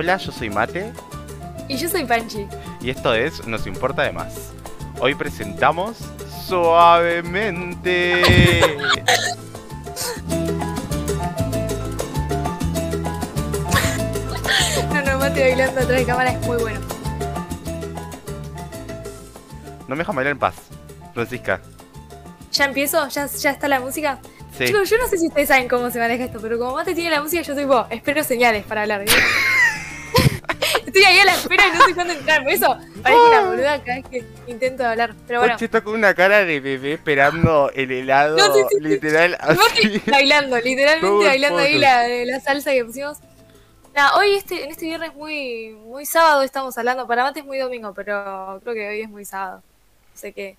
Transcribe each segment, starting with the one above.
Hola, yo soy Mate Y yo soy Panchi. y esto es Nos Importa de Más. Hoy presentamos Suavemente. No, no, Mate bailando atrás de cámara es muy bueno. No me dejan bailar en paz, Francisca. ¿Ya empiezo? ¿Ya, ya está la música? Sí. Chicos, yo no sé si ustedes saben cómo se maneja esto, pero como Mate tiene la música, yo soy vos. Espero señales para hablar. ¿sí? Estoy ahí a la espera y no sé cuándo entrar. Por eso parezco una boluda cada vez que intento hablar. Pero bueno, Oye, está con una cara de bebé esperando el helado, No, sí, sí, literal, así. bailando, literalmente bailando ahí la, la salsa que pusimos. Nada, hoy este, en este viernes muy, muy sábado estamos hablando. Para Mate es muy domingo, pero creo que hoy es muy sábado. No sé qué,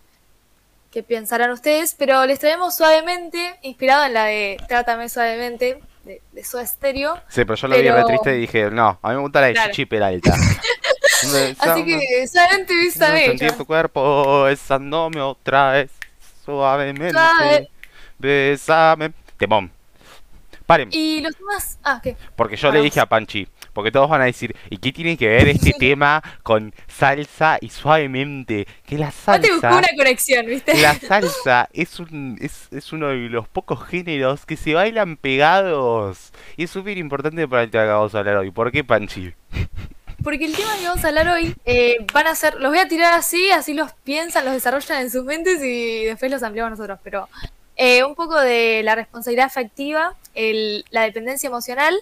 qué pensarán ustedes, pero les traemos suavemente, inspirado en la de Trátame suavemente, de, de Soda Stereo. Sí, pero yo lo vi Pero- re triste y dije, no, a mí me gusta la de Claro. Chichi Peralta. Así que suavemente vista Sentir bella. tu cuerpo besándome otra vez, suavemente. Suave. Besame. Temón. Paren, Y los demás. Ah, ¿qué? porque yo le Vamos. dije a Panchi, porque todos van a decir, ¿y qué tiene que ver este tema con salsa y suavemente? Que la Mate buscó salsa, una conexión, ¿viste? la salsa es, un, es, es uno de los pocos géneros que se bailan pegados. Y es súper importante para el tema que vamos a hablar hoy. ¿Por qué, Panchi? Porque el tema que vamos a hablar hoy eh, van a ser, los voy a tirar así, así los piensan, los desarrollan en sus mentes y después los ampliamos nosotros. Pero eh, un poco de la responsabilidad afectiva, el- la dependencia emocional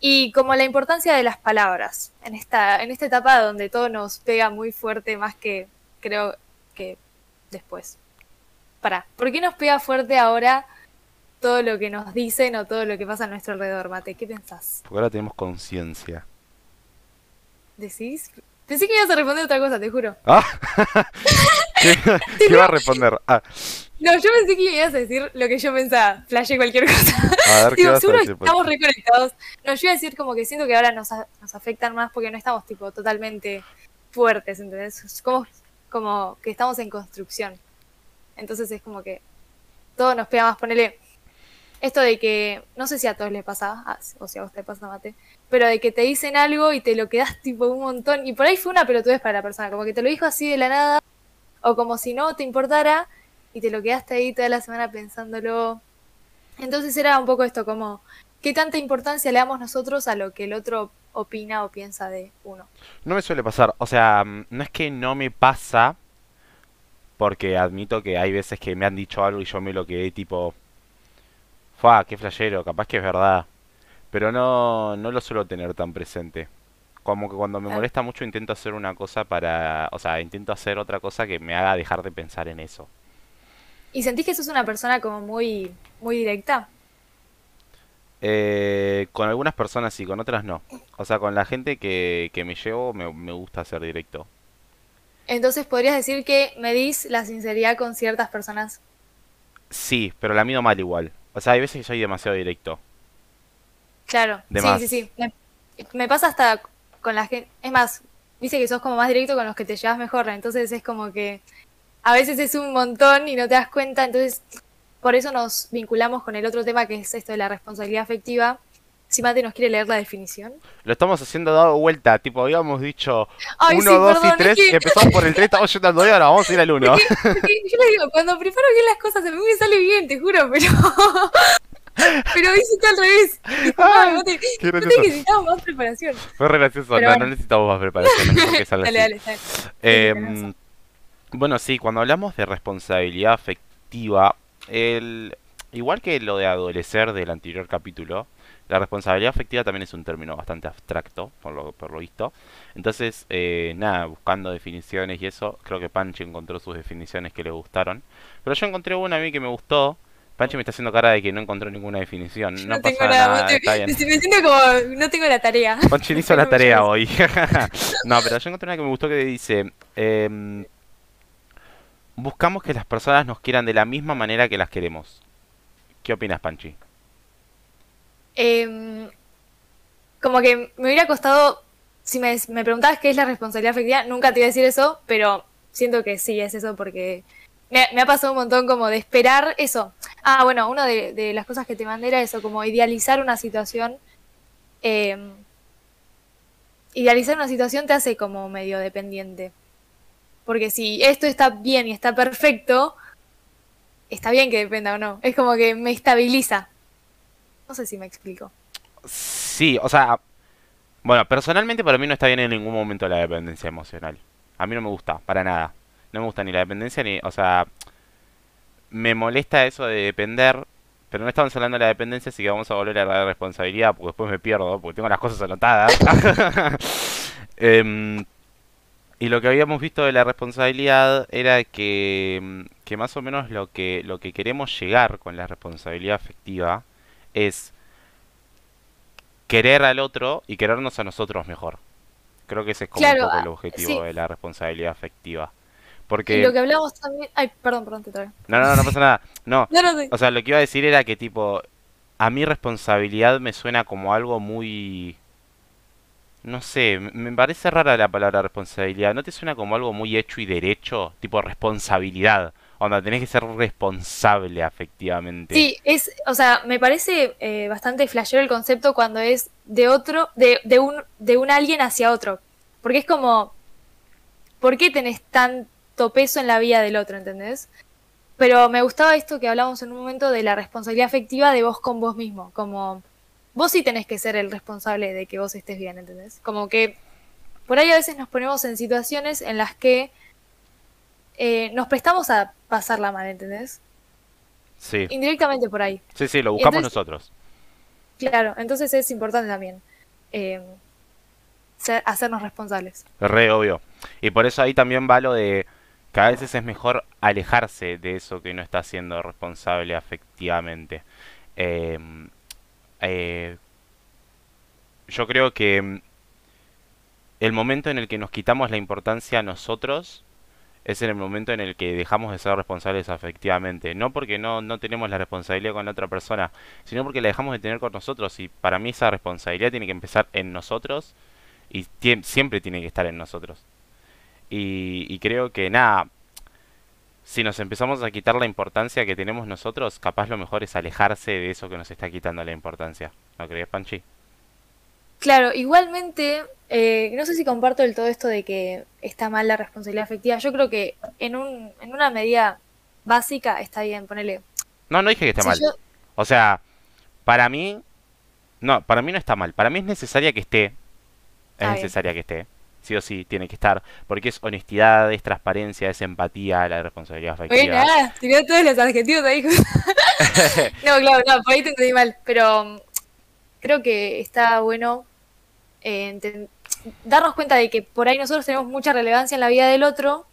y como la importancia de las palabras en esta, en esta etapa donde todo nos pega muy fuerte, más que creo que después. Para, ¿por qué nos pega fuerte ahora todo lo que nos dicen o todo lo que pasa a nuestro alrededor, Mate? ¿Qué pensás? Porque ahora tenemos conciencia. ¿Decís? Pensé que ibas a responder otra cosa, te juro. Ah, ¿Qué, qué va a responder? Ah, No, yo pensé que ibas a decir lo que yo pensaba. Flashé cualquier cosa. a ver qué Digo, vas a seguro decir. pues. estamos reconectados. No, yo iba a decir como que siento que ahora nos, a- nos afectan más porque no estamos tipo totalmente fuertes, ¿entendés? Es como, como que estamos en construcción. Entonces es como que todo nos pega más. Ponele esto de que, no sé si a todos les pasa, ah, o si a vos te pasa, Mate, pero de que te dicen algo y te lo quedas tipo un montón. Y por ahí fue una pelotudez para la persona, como que te lo dijo así de la nada, o como si no te importara, y te lo quedaste ahí toda la semana pensándolo. Entonces era un poco esto, como, ¿qué tanta importancia le damos nosotros a lo que el otro opina o piensa de uno? No me suele pasar, o sea, mm, no es que no me pasa, porque admito que hay veces que me han dicho algo y yo me lo quedé tipo, ¡fua! ¡Qué flashero! Capaz que es verdad. Pero no, no lo suelo tener tan presente. Como que cuando me Claro. molesta mucho intento hacer una cosa para, o sea, intento hacer otra cosa que me haga dejar de pensar en eso. ¿Y sentís que sos una persona como muy, muy directa? Eh, con algunas personas sí, con otras no. O sea, con la gente que, que me llevo me, me gusta ser directo. Entonces podrías decir que medís la sinceridad con ciertas personas. Sí, pero la mido mal igual. O sea, hay veces que soy demasiado directo. Claro, De sí, más. sí, sí. Me, me pasa hasta con la gente. Es más, dice que sos como más directo con los que te llevas mejor. Entonces es como que a veces es un montón y no te das cuenta. Entonces, por eso nos vinculamos con el otro tema que es esto de la responsabilidad afectiva. Si Mate nos quiere leer la definición. Lo estamos haciendo dado vuelta, tipo, habíamos dicho Ay, 1, sí, 2 perdón, y es 3, que- empezamos por el 3, estamos yendo al 2 y ahora vamos a ir al 1. Porque- porque yo les digo, cuando preparo bien las cosas, a mí me sale bien, te juro, pero. pero hiciste al revés. No te, no necesitamos más preparación. Fue gracioso, no, bueno. no necesitamos más preparación, Dale, dale. Eh, Sí, razón. bueno, sí, cuando hablamos de responsabilidad afectiva, el, igual que lo de adolecer del anterior capítulo, la responsabilidad afectiva también es un término bastante abstracto, por lo, por lo visto. Entonces, eh, nada, buscando definiciones y eso, creo que Panchi encontró sus definiciones que le gustaron. Pero yo encontré una a mí que me gustó. Panchi me está haciendo cara de que no encontró ninguna definición. No, no pasa tengo nada, nada, Mate. está bien. Me siento como. No tengo la tarea. Panchi hizo la tarea hoy. no, pero yo encontré una que me gustó que dice: em, Buscamos que las personas nos quieran de la misma manera que las queremos. ¿Qué opinas, Panchi? Em, como que me hubiera costado. Si me, preguntabas qué es la responsabilidad afectiva, nunca te iba a decir eso, pero siento que sí es eso porque me, ha pasado un montón como de esperar eso. Ah, bueno, una de, de las cosas que te mandé era eso, como idealizar una situación em, idealizar una situación te hace como medio dependiente. Porque si esto está bien y está perfecto, está bien que dependa o no. Es como que me estabiliza. No sé si me explico. Sí, o sea, bueno, personalmente para mí no está bien en ningún momento la dependencia emocional. A mí no me gusta, para nada. No me gusta ni la dependencia ni, o sea, me molesta eso de depender, pero no estamos hablando de la dependencia, así que vamos a volver a la responsabilidad, porque después me pierdo, porque tengo las cosas anotadas. Em, y lo que habíamos visto de la responsabilidad era que, que más o menos lo que, lo que queremos llegar con la responsabilidad afectiva es querer al otro y querernos a nosotros mejor. Creo que ese es como Claro, un poco el ah, objetivo sí. de la responsabilidad afectiva. Y Porque... lo que hablamos también... Ay, perdón, perdón, te traigo. No, no, no pasa nada. No, No, o sea, lo que iba a decir era que tipo, a mí responsabilidad me suena como algo muy... No sé, me parece rara la palabra responsabilidad. ¿No te suena como algo muy hecho y derecho? Tipo responsabilidad. Onda, tenés que ser responsable afectivamente. Sí, es, o sea, me parece eh, bastante flashero el concepto cuando es de otro, de, de un, de un alguien hacia otro. Porque es como, ¿por qué tenés tanto peso en la vida del otro, ¿entendés? Pero me gustaba esto que hablamos en un momento de la responsabilidad afectiva de vos con vos mismo. Como, vos sí tenés que ser el responsable de que vos estés bien, ¿entendés? Como que por ahí a veces nos ponemos en situaciones en las que eh, nos prestamos a pasarla mal, ¿entendés? Sí, Indirectamente por ahí. sí, sí, lo buscamos Entonces- nosotros. Claro, entonces es importante también eh, ser- hacernos responsables. Re obvio. Y por eso ahí también va lo de que a veces es mejor alejarse de eso que no está siendo responsable afectivamente. Em, eh, yo creo que el momento en el que nos quitamos la importancia a nosotros es en el momento en el que dejamos de ser responsables afectivamente. No porque no, no tenemos la responsabilidad con la otra persona, sino porque la dejamos de tener con nosotros. Y para mí esa responsabilidad tiene que empezar en nosotros y siempre tiene que estar en nosotros. Y, y creo que nada, si nos empezamos a quitar la importancia que tenemos nosotros, capaz lo mejor es alejarse de eso que nos está quitando la importancia. ¿No crees, Panchi? Claro, igualmente, eh, no sé si comparto del todo esto de que está mal la responsabilidad afectiva. Yo creo que en un, en una medida básica está bien, ponele. No, no dije que esté Si mal. yo, O sea, para mí, no, para mí no está mal. Para mí es necesaria que esté. Es Ah, bien. necesaria que esté. Sí o sí, tiene que estar. Porque es honestidad, es transparencia, es empatía, la responsabilidad Oye, afectiva. nada, tiró todos los adjetivos ahí. No, claro, no, por ahí te entendí mal. Pero mm, creo que está bueno eh, darnos cuenta de que por ahí nosotros tenemos mucha relevancia en la vida del otro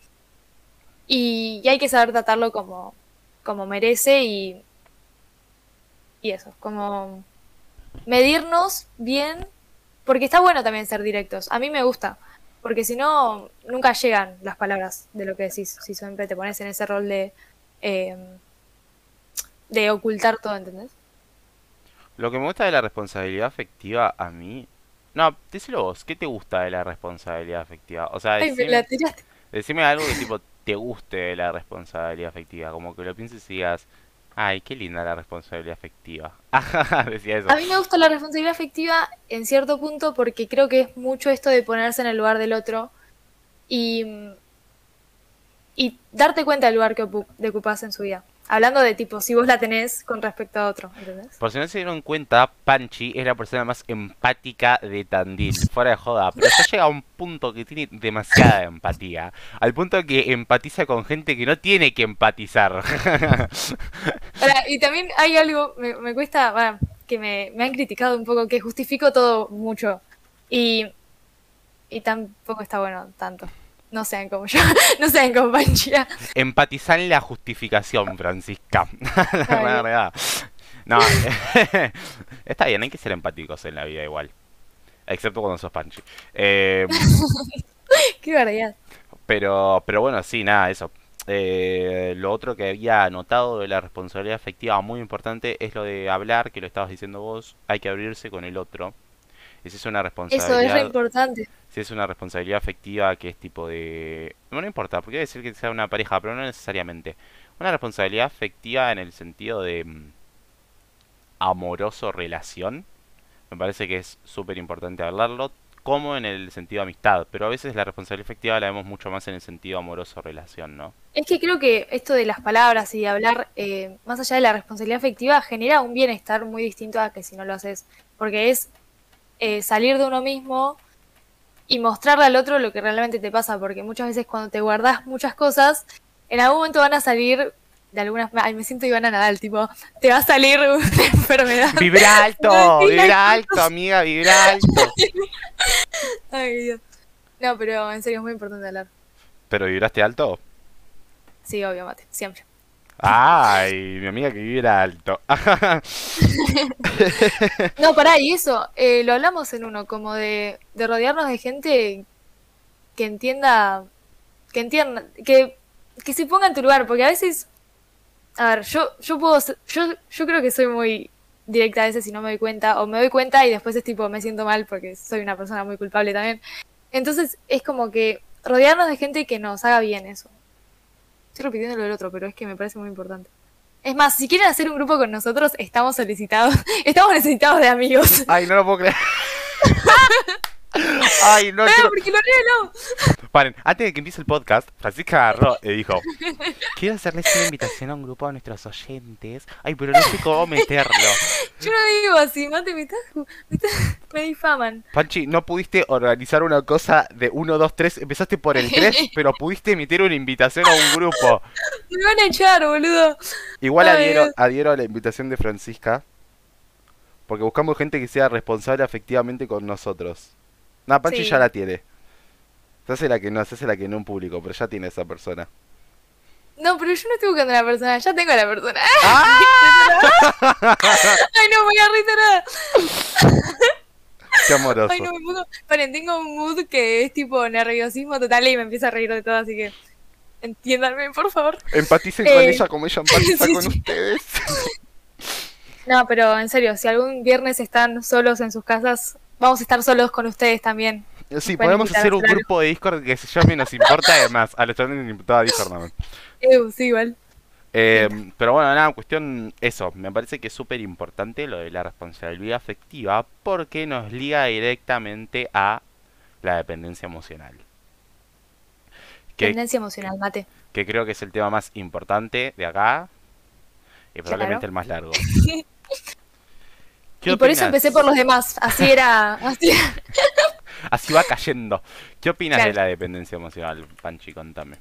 y, y hay que saber tratarlo como, como merece y, y eso, como medirnos bien, porque está bueno también ser directos. A mí me gusta, porque si no, nunca llegan las palabras de lo que decís, si siempre te pones en ese rol de, eh, de ocultar todo, ¿entendés? Lo que me gusta de la responsabilidad afectiva a mí... No, díselo vos, ¿qué te gusta de la responsabilidad afectiva? O sea, Ay, me la decime, tiraste. decime algo que tipo te guste de la responsabilidad afectiva, como que lo pienses y digas, ay, qué linda la responsabilidad afectiva. Ajá, decía eso. A mí me gusta la responsabilidad afectiva en cierto punto porque creo que es mucho esto de ponerse en el lugar del otro y, y darte cuenta del lugar que ocu- de ocupás en su vida. Hablando de tipo, si vos la tenés con respecto a otro, ¿entendés? Por si no se dieron cuenta, Panchi es la persona más empática de Tandil, fuera de joda, pero ya llega a un punto que tiene demasiada empatía, al punto que empatiza con gente que no tiene que empatizar. Ahora, y también hay algo, me, me cuesta, bueno, que me, me han criticado un poco, que justifico todo mucho y, y tampoco está bueno tanto. No sean como yo, no sean como Panchia. Empatizar en la justificación, Francisca. La verdad. No, está bien, hay que ser empáticos en la vida igual. Excepto cuando sos Panchi. Eh, Qué barbaridad. Pero, pero bueno, sí, nada, eso. Eh, lo otro que había notado de la responsabilidad afectiva muy importante es lo de hablar, que lo estabas diciendo vos, hay que abrirse con el otro. Esa es una Eso es responsabilidad, importante. si es una responsabilidad afectiva que es tipo de... No, no importa, porque debe decir que sea una pareja, pero no necesariamente. Una responsabilidad afectiva en el sentido de mm, amoroso relación. Me parece que es súper importante hablarlo como en el sentido amistad, pero a veces la responsabilidad efectiva la vemos mucho más en el sentido amoroso relación, ¿no? Es que creo que esto de las palabras y de hablar, eh, más allá de la responsabilidad afectiva, genera un bienestar muy distinto a que si no lo haces. Porque es eh, salir de uno mismo y mostrarle al otro lo que realmente te pasa. Porque muchas veces cuando te guardas muchas cosas, en algún momento van a salir de algunas. Ay, me siento Ivana Nadal, tipo, te va a salir una enfermedad. Vibra alto, vibra alto, amiga, vibra alto. Ay, Dios. No, pero en serio es muy importante hablar. ¿Pero vibraste alto? Sí, obvio, mate, siempre. Ay, mi amiga que vibra alto. No, pará, y eso, eh, lo hablamos en uno, como de, de rodearnos de gente que entienda, que entienda, que, que se ponga en tu lugar, porque a veces, a ver, yo, yo puedo, yo, yo creo que soy muy directa a veces si no me doy cuenta, o me doy cuenta y después es tipo, me siento mal porque soy una persona muy culpable también. Entonces es como que rodearnos de gente que nos haga bien eso. Estoy repitiendo lo del otro, pero es que me parece muy importante. Es más, si quieren hacer un grupo con nosotros, estamos solicitados, estamos necesitados de amigos. Ay, no lo puedo creer. Ay, no, Ah, quiero... porque lo. Paren, antes de que empiece el podcast, Francisca agarró y dijo, quiero hacerles una invitación a un grupo de nuestros oyentes. Ay, pero no sé cómo meterlo. Yo no digo así, mate, me, me, difaman. Panchi, no pudiste organizar una cosa de 1, 2, 3. Empezaste por el 3, pero pudiste emitir una invitación a un grupo. Me van a echar, boludo. Igual Ay, adhiero, adhiero a la invitación de Francisca. Porque buscamos gente que sea responsable afectivamente con nosotros. No, Panchi Sí. ya la tiene. Se hace la que no, se hace la que no en público, pero ya tiene esa persona. No, pero yo no estoy buscando a la persona, ya tengo a la persona. ¡Ah! Ay, no, voy a reiterar. Qué amoroso. Ay, no, me pongo. Paren, tengo un mood que es tipo nerviosismo total y me empieza a reír de todo, así que. Entiéndanme, por favor. Empaticen con Eh, ella como ella empatiza sí, con sí. ustedes. No, pero en serio, si algún viernes están solos en sus casas, vamos a estar solos con ustedes también. Sí, pueden podemos hacer un claro. grupo de Discord que se llame Nos Importa además. A los chavales les importaba Discord nada más. Eh, sí, igual. Eh, pero bueno, nada, cuestión eso. Me parece que es súper importante lo de la responsabilidad afectiva porque nos liga directamente a la dependencia emocional. Que, Tendencia emocional, mate. que creo que es el tema más importante de acá y probablemente Claro. el más largo. ¿Qué Y por eso empecé por los demás. Así era. Así Así va cayendo. ¿Qué opinas de la dependencia emocional, Panchi? Contame.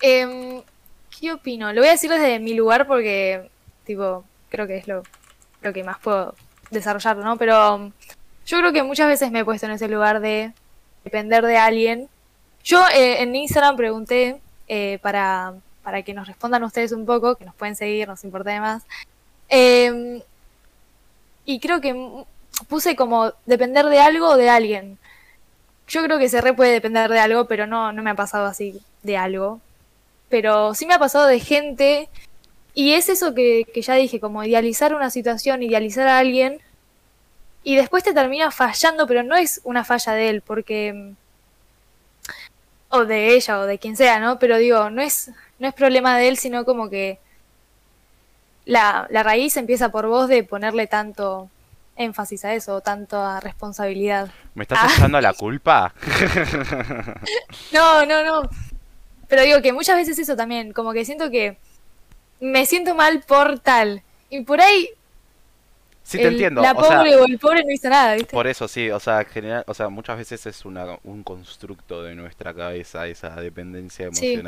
Em, ¿Qué opino? Lo voy a decir desde mi lugar porque, tipo, creo que es lo, lo que más puedo desarrollar, ¿no? Pero um, yo creo que muchas veces me he puesto en ese lugar de depender de alguien. Yo eh, en Instagram pregunté eh, para, para que nos respondan ustedes un poco, que nos pueden seguir, nos importa de más. Em, y creo que puse como depender de algo o de alguien. Yo creo que se re puede depender de algo, pero no, no me ha pasado así de algo. Pero sí me ha pasado de gente. Y es eso que, que ya dije, como idealizar una situación, idealizar a alguien. Y después te termina fallando, pero no es una falla de él, porque. O de ella, o de quien sea, ¿no? Pero digo, no es, no es problema de él, sino como que. La, la raíz empieza por vos de ponerle tanto énfasis a eso, tanto a responsabilidad. ¿Me estás Ah. echando la culpa? No, no, no. Pero digo que muchas veces eso también, como que siento que me siento mal por tal. Y por ahí Sí, te el- entiendo. la o sea, pobre o el pobre no hizo nada, ¿viste? Por eso sí, o sea, general, o sea, muchas veces es una, un constructo de nuestra cabeza esa dependencia Sí.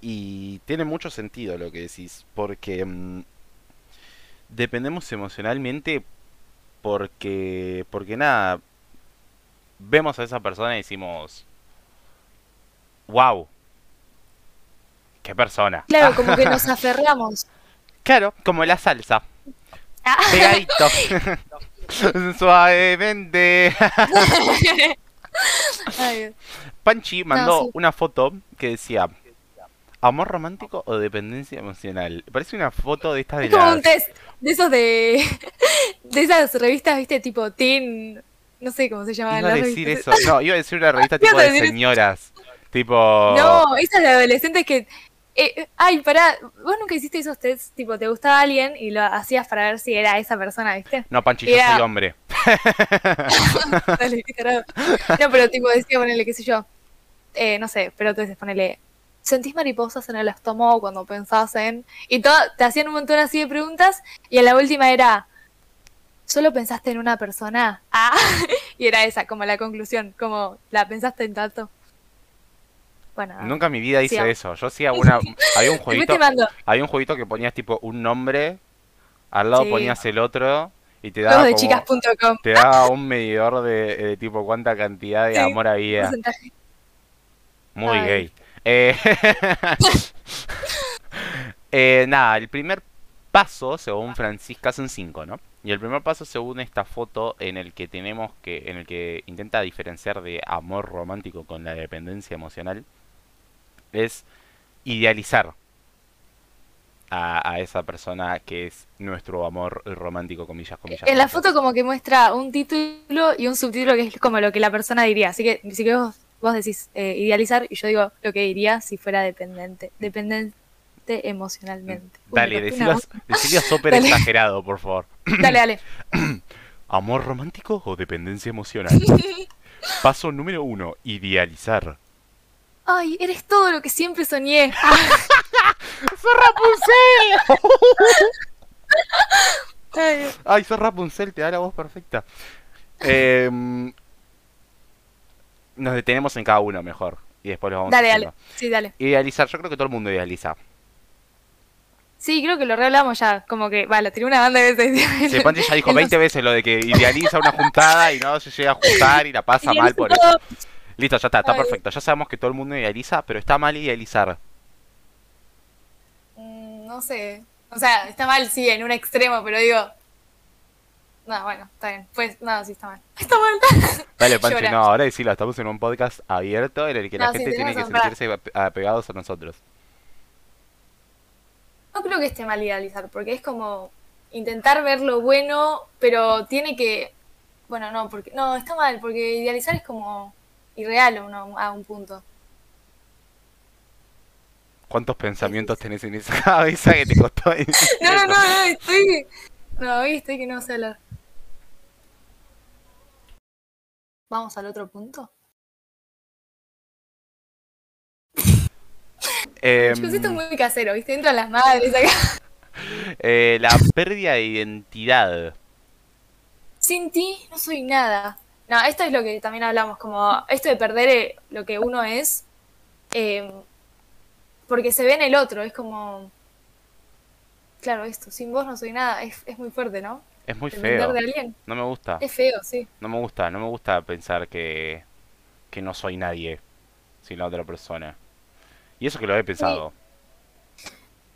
Y tiene mucho sentido lo que decís, porque mm, dependemos emocionalmente porque, porque nada, vemos a esa persona y decimos, wow, qué persona. Claro, como que nos aferramos. Claro, como la salsa, Ah, pegadito, suavemente. Panchi mandó sí. una foto que decía ¿Amor romántico o dependencia emocional? Parece una foto de estas de es como las... un test de esos de. de esas revistas, ¿viste? Tipo Teen. No sé cómo se llaman Iba a decir revistas. eso. No, iba a decir una revista tipo de eso. señoras. Tipo... No, esas de adolescentes que Eh, ay, pará, vos nunca hiciste esos tests, tipo, te gustaba alguien y lo hacías para ver si era esa persona, ¿viste? No, Panchi, yo Era- soy hombre. Dale. No, pero tipo decía, ponele, qué sé yo. Eh, no sé, pero dices, ponele. ¿Sentís mariposas en el estómago cuando pensás en.? Y todo, te hacían un montón así de preguntas. Y en la última era. ¿Solo pensaste en una persona? Ah, y era esa, como la conclusión. Como, ¿la pensaste en tanto? Bueno. Nunca en mi vida hice Sí, eso. Yo hacía una... Había un jueguito... Había un jueguito que ponías tipo un nombre, al lado Sí. ponías el otro y te daba de como- te daba un medidor de, de tipo cuánta cantidad de Sí, amor había. porcentaje. Muy Ay. gay. Eh, eh, nada, el primer paso, según Francisca, son cinco, ¿no? Y el primer paso, según esta foto, en el que tenemos que, en el que intenta diferenciar de amor romántico con la dependencia emocional, es idealizar a, a esa persona que es nuestro amor romántico, comillas, comillas. En la foto como que muestra un título y un subtítulo que es como lo que la persona diría. Así que, si que vos, vos decís eh, idealizar y yo digo lo que diría si fuera dependiente. Dependiente emocionalmente. Uy, Dale, decilo, súper exagerado, por favor. Dale, dale. ¿Amor romántico o dependencia emocional? Paso número uno, idealizar. Ay, eres todo lo que siempre soñé. Ah, ¡Sos Rapunzel! ay, Ay, sos Rapunzel, te da la voz perfecta. Em, nos detenemos en cada uno mejor. Y después lo vamos dale, dale. Sí, dale. Idealizar, yo creo que todo el mundo idealiza. Sí, creo que lo rehablamos ya. Como que, vale, tiré una banda de veces. Sí, ya dijo En los- 20 veces lo de que idealiza una juntada y no se llega a juntar y la pasa mal por eso. Listo, ya está, está perfecto. Ya sabemos que todo el mundo idealiza, pero está mal idealizar. Mm, No sé. O sea, está mal, sí, en un extremo, pero digo. No, bueno, está bien. Pues, no, sí está mal. Está mal. Dale, Panchi, Llora. no, ahora decilo, estamos en un podcast abierto en el que la No, sí, gente tiene que razón, sentirse ap- apegados a nosotros. No creo que esté mal idealizar, porque es como intentar ver lo bueno, pero tiene que. Bueno, no, porque. No, está mal, porque idealizar es como irreal a, uno- a un punto. ¿Cuántos pensamientos tenés en esa cabeza que te costó No, no, no, no, estoy. No, hoy estoy que no sé hablar. Vamos al otro punto. Em, Chicos, esto es muy casero, ¿viste? Entran las madres acá. eh, la pérdida de identidad. Sin ti no soy nada. No, esto es lo que también hablamos, como esto de perder eh, lo que uno es, eh, porque se ve en el otro, es como... Claro, esto, sin vos no soy nada, es, es muy fuerte, ¿no? Es muy feo. de. No me gusta. Es feo, sí. No me gusta. No me gusta pensar que, que no soy nadie sin la otra persona. Y eso que lo he pensado.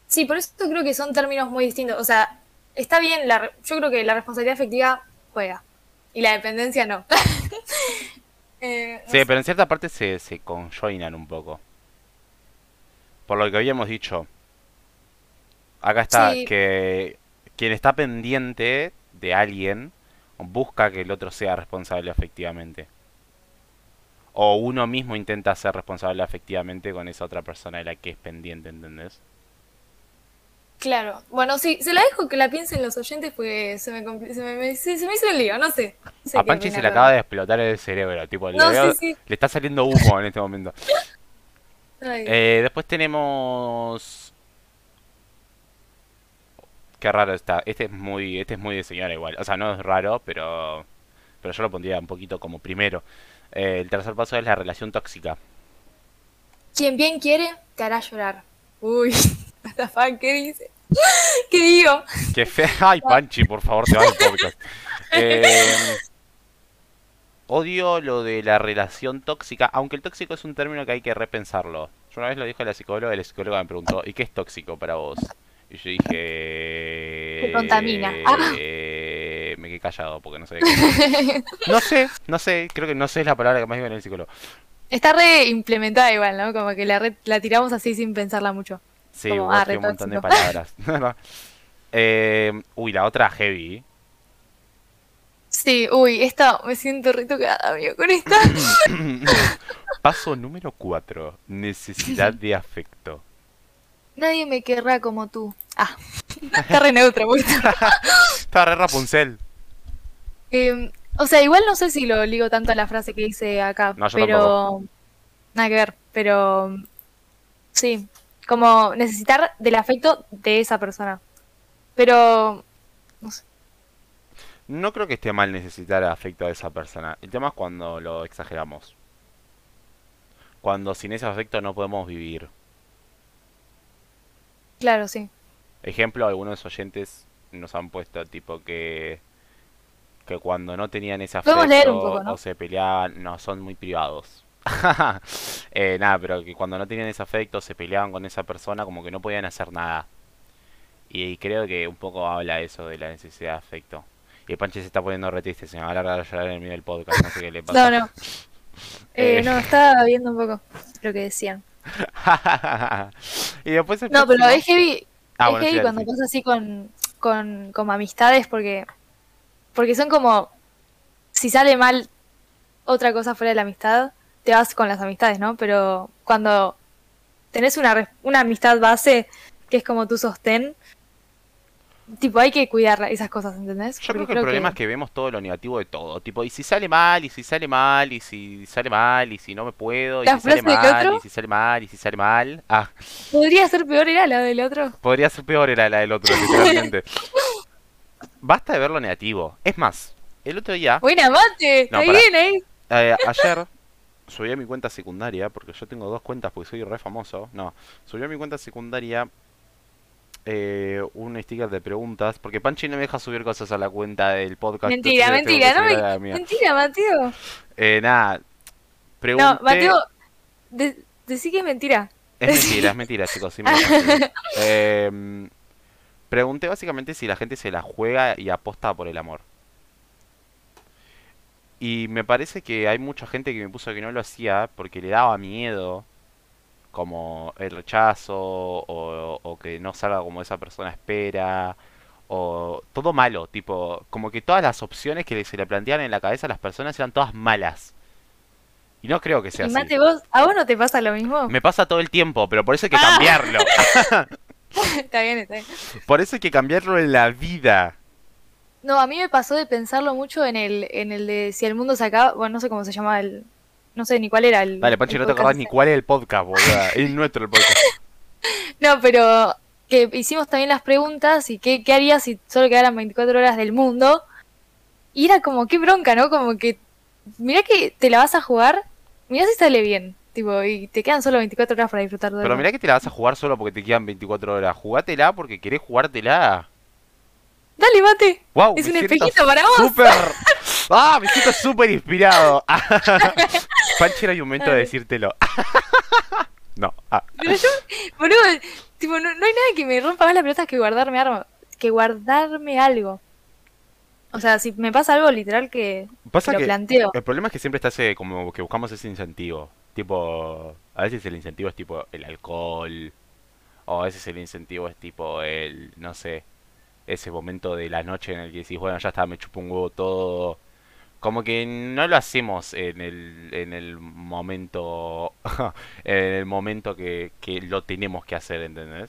Sí, por eso creo que son términos muy distintos. O sea, está bien, la, yo creo que la responsabilidad afectiva juega y la dependencia no. Eh, no Sí, sé. pero en cierta parte se, se conjoinan un poco. Por lo que habíamos dicho. Acá está Sí. que quien está pendiente de alguien busca que el otro sea responsable afectivamente. O uno mismo intenta ser responsable afectivamente con esa otra persona de la que es pendiente, ¿entendés? Claro. Bueno, sí, se la dejo que la piensen los oyentes porque se me, se me, me- se, se me hizo el lío, no sé. Sé A Panchi se le acaba de explotar el cerebro, tipo, le, No, veo- sí, sí. le está saliendo humo en este momento. Eh, después tenemos. Qué raro está. Este es muy, este es muy de señora igual. O sea, no es raro, pero, pero yo lo pondría un poquito como primero. Eh, el tercer paso es la relación tóxica. Quien bien quiere, te hará llorar. Uy, fuck, ¿qué dice? ¿Qué digo? Qué fea. Ay, Panchi, por favor, te vas del podcast. Eh, odio lo de la relación tóxica, aunque el tóxico es un término que hay que repensarlo. Yo una vez lo dijo la psicóloga y la psicóloga me preguntó, ¿y qué es tóxico para vos? Y yo dije... Que contamina. Ah. eh, Me quedé callado porque no sé. No sé, no sé, creo que no sé es la palabra que más iba en el psicólogo. Está re implementada igual, ¿no? Como que la, re- la tiramos así sin pensarla mucho. Sí, Como, ah, un montón de palabras. Eh, uy, la otra heavy. Sí, uy, esta me siento retocada, amigo, con esta. Paso número 4. Necesidad de afecto. Nadie me querrá como tú. Ah, está re neutro. porque- Está re Rapunzel. Eh, o sea, igual no sé si lo ligo tanto a la frase que dice acá, No, yo pero nada que ver, pero sí, como necesitar del afecto de esa persona. Pero no sé. No creo que esté mal necesitar el afecto de esa persona. El tema es cuando lo exageramos. Cuando sin ese afecto no podemos vivir. Claro, sí. Ejemplo, algunos oyentes nos han puesto tipo que que cuando no tenían un afecto ¿no? o se peleaban, no, son muy privados. Eh, nada, pero que cuando no tenían ese afecto se peleaban con esa persona como que no podían hacer nada. Y, creo que un poco habla eso de la necesidad de afecto. Y Panche se está poniendo re triste, se me va a largar a llorar en el medio del podcast, no sé qué le pasa. No, no. Eh, Eh. no, estaba viendo un poco lo que decían. y después el No, pero es heavy, Ah, es bueno, heavy cuando sí. pasa así con, con amistades porque porque son como si sale mal otra cosa fuera de la amistad, te vas con las amistades, ¿no? Pero cuando tenés una una amistad base que es como tu sostén, tipo hay que cuidar esas cosas, ¿entendés? Yo creo que el problema es que vemos todo lo negativo de todo. Tipo, y si sale mal, y si sale mal, y si sale mal, y si no me puedo, y ¿La si sale mal, otro? y si sale mal, y si sale mal. Ah, podría ser peor era la del otro. podría ser peor era la del otro, literalmente. Basta de ver lo negativo. Es más, el otro día, Buena mate, No, está pará. bien ahí. eh, ayer, subí a mi cuenta secundaria, porque yo tengo dos cuentas porque soy re famoso. No, subí a mi cuenta secundaria eh, un sticker de preguntas, porque Panchi no me deja subir cosas a la cuenta del podcast. Mentira, entonces mentira, no me-. Mentira, Mateo. Eh, nada, pregunté... No, Mateo, de- decí que es mentira. Es mentira, es mentira, chicos. sí me. Em, pregunté básicamente si la gente se la juega y aposta por el amor. Y me parece que hay mucha gente que me puso que no lo hacía porque le daba miedo, como el rechazo, o, o que no salga como esa persona espera, o todo malo, tipo, como que todas las opciones que se le planteaban en la cabeza a las personas eran todas malas. Y no creo que sea Y así. Mate, vos, ¿a vos no te pasa lo mismo? Me pasa todo el tiempo, pero por eso hay que Ah. cambiarlo. está bien, está bien. Por eso hay que cambiarlo en la vida. No, a mí me pasó de pensarlo mucho en el, en el de si el mundo se acaba, bueno, no sé cómo se llama el, no sé ni cuál era el. Dale, Panchi, el no te acordás ni cuál es el podcast, boludo. Es nuestro el podcast. No, pero que hicimos también las preguntas y qué, qué harías si solo quedaran 24 horas del mundo. Y era como, qué bronca, ¿no? Como que, mirá que te la vas a jugar, mirá si sale bien, tipo, y te quedan solo 24 horas para disfrutar de Pero mirá que te la vas a jugar solo porque te quedan 24 horas. Jugátela porque querés jugártela. Dale, mate. Wow, Es un espejito para vos. Súper. Ah, me siento súper inspirado. Panchi, era un momento de decírtelo. No. ah. Pero yo, boludo, tipo, no, no hay nada que me rompa más la pelota que guardarme arma, que guardarme algo. O sea, si me pasa algo literal que Pasa lo que planteo. el problema es que siempre está ese, como que buscamos ese incentivo. Tipo, a veces el incentivo es tipo el alcohol. O a veces el incentivo es tipo el, no sé, ese momento de la noche en el que decís, bueno, ya está, me chupo un huevo todo. Como que no lo hacemos en el, en el momento, en el momento que, que lo tenemos que hacer, ¿entendés?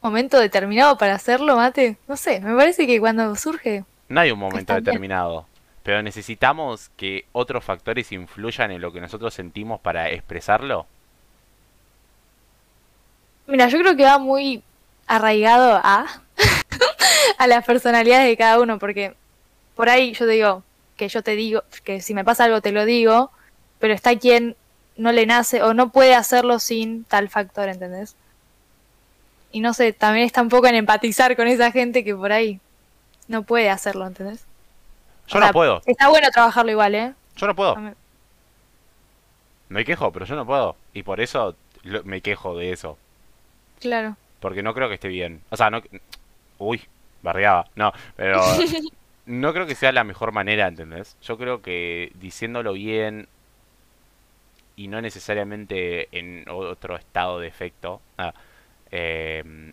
Momento determinado para hacerlo, mate. No sé, me parece que cuando surge. No hay un momento bien. determinado, pero necesitamos que otros factores influyan en lo que nosotros sentimos para expresarlo. Mira, yo creo que va muy arraigado a. a las personalidades de cada uno, porque por ahí yo te digo, que yo te digo, que si me pasa algo te lo digo, pero está quien no le nace o no puede hacerlo sin tal factor, ¿entendés? Y no sé, también está un poco en empatizar con esa gente que por ahí no puede hacerlo, ¿entendés? Yo O no sea, puedo, Está bueno trabajarlo igual, ¿eh? yo no puedo. Me quejo, pero yo no puedo. Y por eso lo- me quejo de eso. Claro. Porque no creo que esté bien. O sea, no... Uy, barriaba. No, pero... No creo que sea la mejor manera, ¿entendés? Yo creo que diciéndolo bien y no necesariamente en otro estado de efecto, ah, em,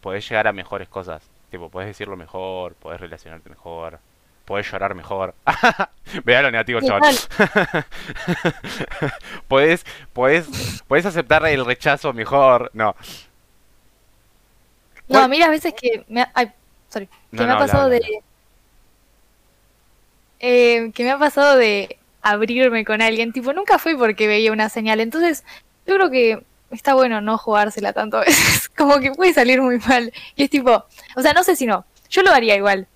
podés llegar a mejores cosas. Tipo, podés decirlo mejor, podés relacionarte mejor. Podés llorar mejor. Vea lo negativo, chaval. Podés, podés, podés aceptar el rechazo mejor. No. No, ¿Cuál- a mí las veces que me ha, ay, sorry, que me no, ha pasado habla, de eh, que me ha pasado de abrirme con alguien, tipo, nunca fue porque veía una señal. Entonces, yo creo que está bueno no jugársela tanto a veces, como que puede salir muy mal. Y es tipo, o sea, no sé si no, yo lo haría igual,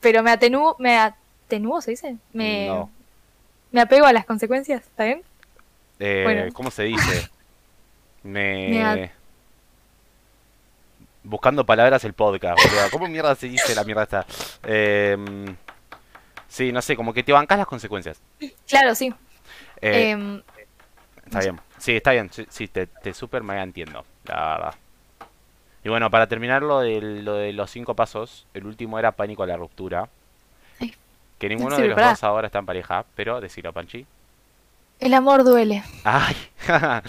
pero me atenúo, me atenúo, ¿se dice? Me, No. me apego a las consecuencias, ¿está bien? Eh, Bueno. ¿Cómo se dice? Me... Buscando palabras el podcast, boludo. ¿Cómo mierda se dice la mierda esta? Eh, sí, no sé, como que te bancas las consecuencias. Claro, sí. Eh, Em, Está bien. Sí, está bien. Sí, te, te super mega entiendo, la verdad. Y bueno, para terminar lo de, lo de los cinco pasos, el último era pánico a la ruptura. Ay. Que ninguno de los dos ahora está en pareja, pero decilo, Panchi. el amor duele. Ay. Eh,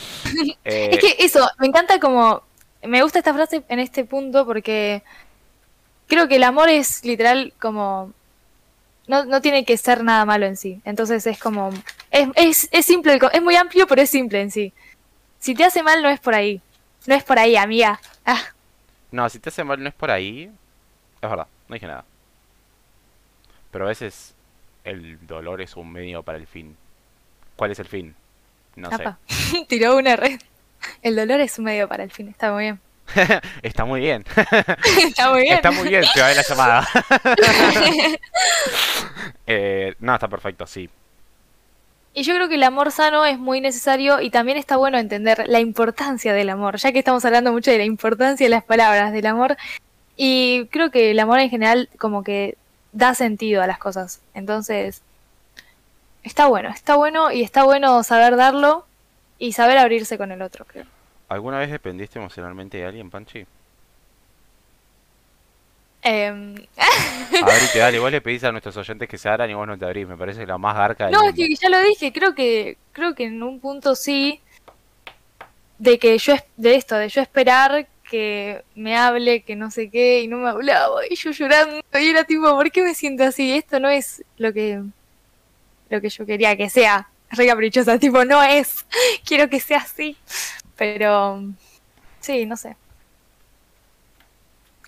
Es que eso, me encanta como. Me gusta esta frase en este punto porque creo que el amor es literal como. No, no tiene que ser nada malo en sí. Entonces es como. Es, es, es simple, el es muy amplio, pero es simple en sí. Si te hace mal, no es por ahí. No es por ahí, amiga. Ah, No, si te hace mal no es por ahí. Es verdad, no dije nada. Pero a veces el dolor es un medio para el fin. ¿Cuál es el fin? No sé. Tiró una red. El dolor es un medio para el fin. Está muy bien. Está muy bien. Está muy bien. Está muy bien, se va de la llamada. Eh, no, está perfecto, sí. Y yo creo que el amor sano es muy necesario y también está bueno entender la importancia del amor, ya que estamos hablando mucho de la importancia de las palabras del amor. Y creo que el amor en general como que da sentido a las cosas. Entonces, está bueno, está bueno y está bueno saber darlo y saber abrirse con el otro, creo. ¿Alguna vez dependiste emocionalmente de alguien, Panchi? Em, Abrite, dale, vos le pedís a nuestros oyentes que se abran y vos no te abrís. Me parece la más garca del no, es mundo. que ya lo dije, creo que creo que en un punto sí de que yo es- de esto, de yo esperar que me hable, que no sé qué y no me hablaba y yo llorando y era tipo, ¿por qué me siento así? Esto no es lo que lo que yo quería que sea. Re caprichosa, tipo, no es. Quiero que sea así. Pero sí, no sé.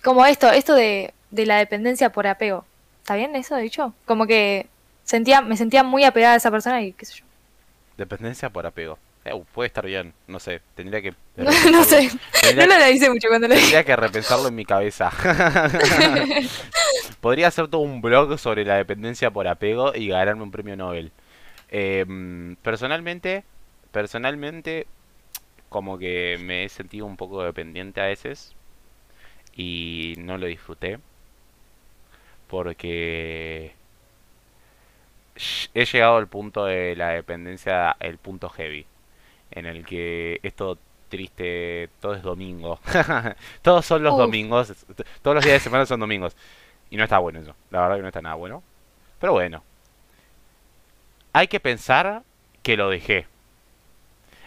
Como esto, esto de, de la dependencia por apego. ¿Está bien eso dicho? Como que sentía, me sentía muy apegada a esa persona y qué sé yo. Dependencia por apego. Eh, puede estar bien, no sé. Tendría que. No, no sé, Tendría, no lo analicé mucho cuando lo tendría que repensarlo en mi cabeza. Podría hacer todo un blog sobre la dependencia por apego y ganarme un premio Nobel. Em, personalmente, personalmente, como que me he sentido un poco dependiente a veces y no lo disfruté porque he llegado al punto de la dependencia, el punto heavy, en el que es todo triste, todo es domingo. Todos son los Uf. domingos, todos los días de semana son domingos. Y no está bueno eso, la verdad que no está nada bueno. Pero bueno, hay que pensar que lo dejé.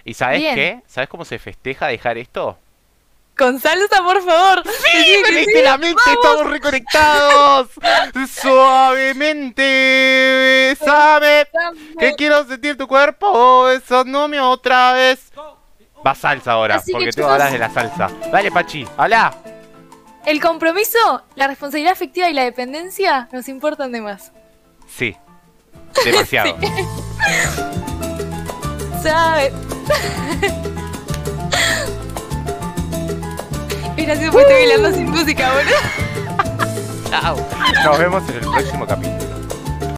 ¿Y sabes Bien. qué? ¿Sabes cómo se festeja dejar esto? Con salsa, por favor. Sí, ¡Conecte la mente! ¡Estamos reconectados! ¡Suavemente! ¡Bésame! ¡Que quiero sentir tu cuerpo! ¡Besándome otra vez! Va salsa ahora, Así que, porque tú chicos- hablas de la salsa. Dale, Pachi, habla. El compromiso, la responsabilidad afectiva y la dependencia nos importan de más. Sí, demasiado. ¿Sabes? Es gracioso porque estoy bailando sin música, boludo. Chao. Nos vemos en el próximo capítulo.